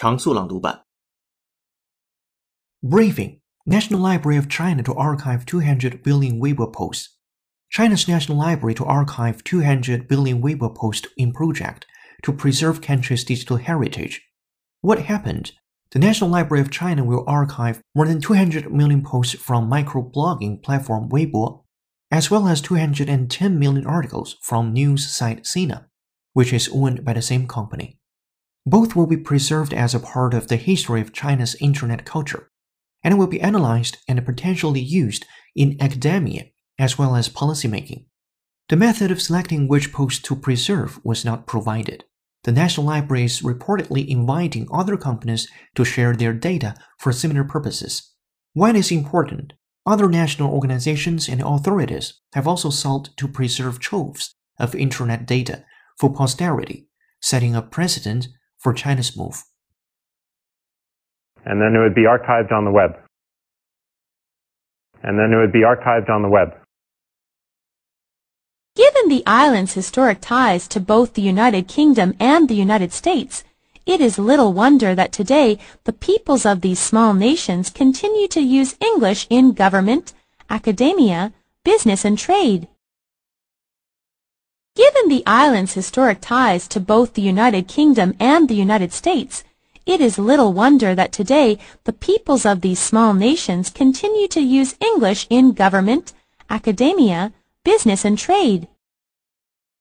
常速朗读版。 Briefing National Library of China to archive 200 billion Weibo posts. China's National Library to archive 200 billion Weibo posts in project to preserve country's digital heritage. What happened? The National Library of China will archive more than 200 million posts from microblogging platform Weibo, as well as 210 million articles from news site Sina, which is owned by the same company. Both will be preserved as a part of the history of China's internet culture and will be analyzed and potentially used in academia as well as policymaking. The method of selecting which posts to preserve was not provided. The National Library is reportedly inviting other companies to share their data for similar purposes. Why this important? Other national organizations and authorities have also sought to preserve troves of internet data for posterity, setting a precedent for China's move. and then it would be archived on the web. And then it would be archived on the web. Given the island's historic ties to both the United Kingdom and the United States, it is little wonder that today the peoples of these small nations continue to use English in government, academia, business, and trade. Given the island's historic ties to both the United Kingdom and the United States, it is little wonder that today the peoples of these small nations continue to use English in government, academia, business, and trade.